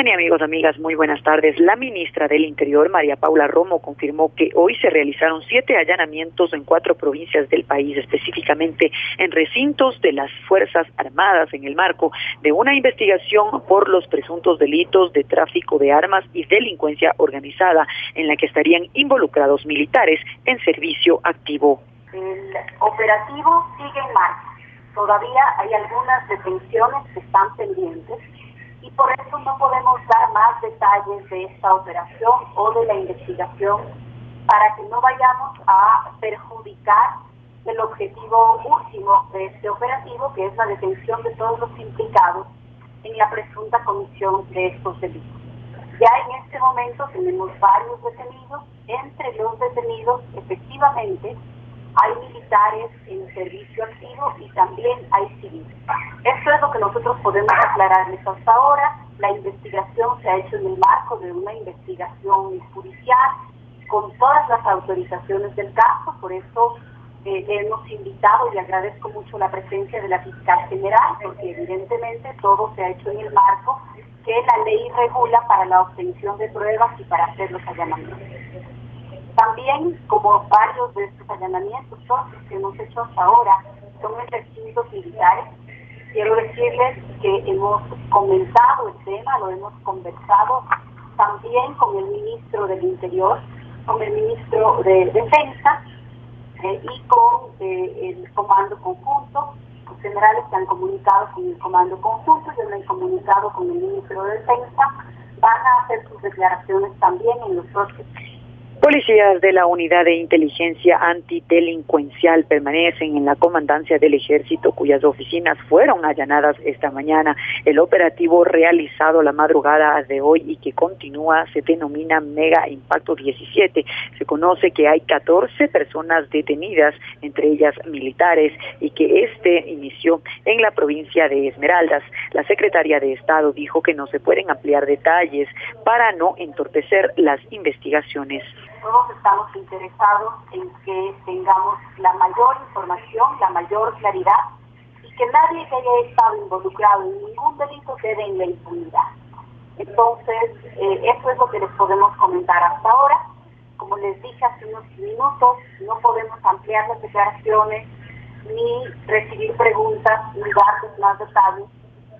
Licenia, amigos, amigas, muy buenas tardes. La ministra del Interior, María Paula Romo, confirmó que hoy se realizaron siete allanamientos en cuatro provincias del país, específicamente en recintos de las Fuerzas Armadas, en el marco de una investigación por los presuntos delitos de tráfico de armas y delincuencia organizada, en la que estarían involucrados militares en servicio activo. El operativo sigue en marcha. Todavía hay algunas detenciones que están pendientes y por eso no podemos dar más detalles de esta operación o de la investigación para que no vayamos a perjudicar el objetivo último de este operativo, que es la detención de todos los implicados en la presunta comisión de estos delitos. Ya en este momento tenemos varios detenidos, entre los detenidos efectivamente hay militares en servicio activo y también hay civiles. Esto es lo que nosotros podemos aclararles hasta ahora. La investigación se ha hecho en el marco de una investigación judicial con todas las autorizaciones del caso, por eso eh, hemos invitado y agradezco mucho la presencia de la fiscal general, porque evidentemente todo se ha hecho en el marco que la ley regula para la obtención de pruebas y para hacer los allanamientos. También, como varios de estos allanamientos son los que hemos hecho hasta ahora, son recintos militares. Quiero decirles que hemos comenzado el tema, lo hemos conversado también con el ministro del Interior, con el ministro de Defensa eh, y con eh, el Comando Conjunto. Los generales se han comunicado con el Comando Conjunto, yo me he comunicado con el ministro de Defensa. Van a hacer sus declaraciones también en los próximos Policías de la Unidad de Inteligencia Antidelincuencial permanecen en la comandancia del ejército cuyas oficinas fueron allanadas esta mañana. El operativo realizado la madrugada de hoy y que continúa se denomina Mega Impacto 17. Se conoce que hay 14 personas detenidas, entre ellas militares, y que este inició en la provincia de Esmeraldas. La secretaria de Estado dijo que no se pueden ampliar detalles para no entorpecer las investigaciones todos estamos interesados en que tengamos la mayor información, la mayor claridad y que nadie que haya estado involucrado en ningún delito quede en la impunidad. Entonces, eh, eso es lo que les podemos comentar hasta ahora. Como les dije hace unos minutos, no podemos ampliar las declaraciones ni recibir preguntas ni darles más detalles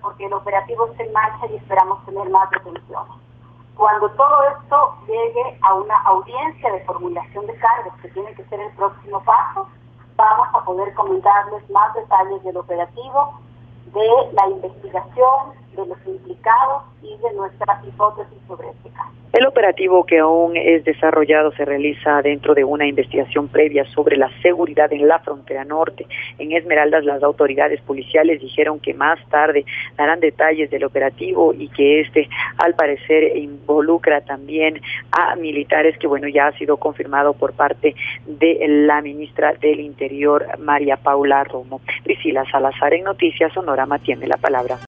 porque el operativo está en marcha y esperamos tener más detenciones. Cuando todo esto llegue a una audiencia de formulación de cargos, que tiene que ser el próximo paso, vamos a poder comentarles más detalles del operativo, de la investigación, de los implicados y de nuestras hipótesis sobre este caso. El operativo que aún es desarrollado se realiza dentro de una investigación previa sobre la seguridad en la frontera norte. En Esmeraldas las autoridades policiales dijeron que más tarde darán detalles del operativo y que este al parecer involucra también a militares que bueno ya ha sido confirmado por parte de la ministra del Interior María Paula Romo. Priscila Salazar en Noticias Sonorama tiene la palabra.